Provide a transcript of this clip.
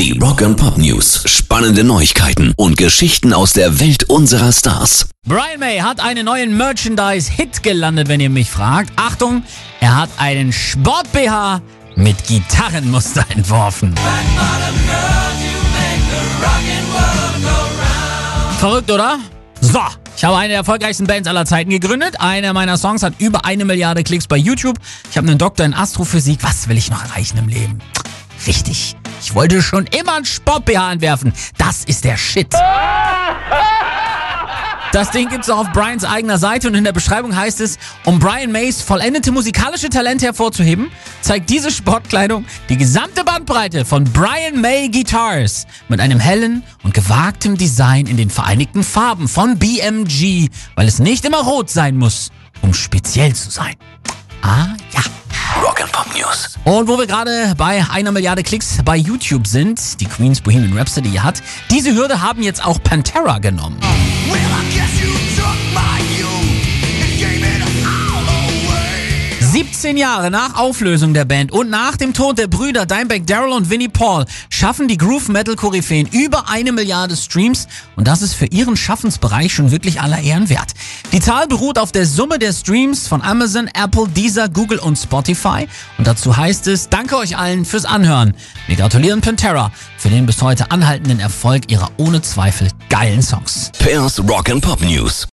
Die Rock and Pop News. Spannende Neuigkeiten und Geschichten aus der Welt unserer Stars. Brian May hat einen neuen Merchandise-Hit gelandet, wenn ihr mich fragt. Achtung, er hat einen Sport-BH mit Gitarrenmuster entworfen. Verrückt, oder? So, ich habe eine der erfolgreichsten Bands aller Zeiten gegründet. Einer meiner Songs hat über eine Milliarde Klicks bei YouTube. Ich habe einen Doktor in Astrophysik. Was will ich noch erreichen im Leben? Richtig. Ich wollte schon immer ein Sport-BH entwerfen. Das ist der Shit. Das Ding gibt's auch auf Brians eigener Seite und in der Beschreibung heißt es, um Brian Mays vollendete musikalische Talente hervorzuheben, zeigt diese Sportkleidung die gesamte Bandbreite von Brian May Guitars mit einem hellen und gewagtem Design in den vereinigten Farben von BMG, weil es nicht immer rot sein muss, um speziell zu sein. Ah ja. Rock Pop News. Und wo wir gerade bei einer Milliarde Klicks bei YouTube sind, die Queen's Bohemian Rhapsody hat, diese Hürde haben jetzt auch Pantera genommen. Well, I guess you took my youth and gave it all away. 17 Jahre nach Auflösung der Band und nach dem Tod der Brüder Dimebag Daryl und Vinnie Paul schaffen die Groove Metal Koryphäen über eine Milliarde Streams und das ist für ihren Schaffensbereich schon wirklich aller Ehren wert. Die Zahl beruht auf der Summe der Streams von Amazon, Apple, Deezer, Google und Spotify und dazu heißt es, danke euch allen fürs Anhören. Wir gratulieren Pantera für den bis heute anhaltenden Erfolg ihrer ohne Zweifel geilen Songs. Pairs Rock and Pop News.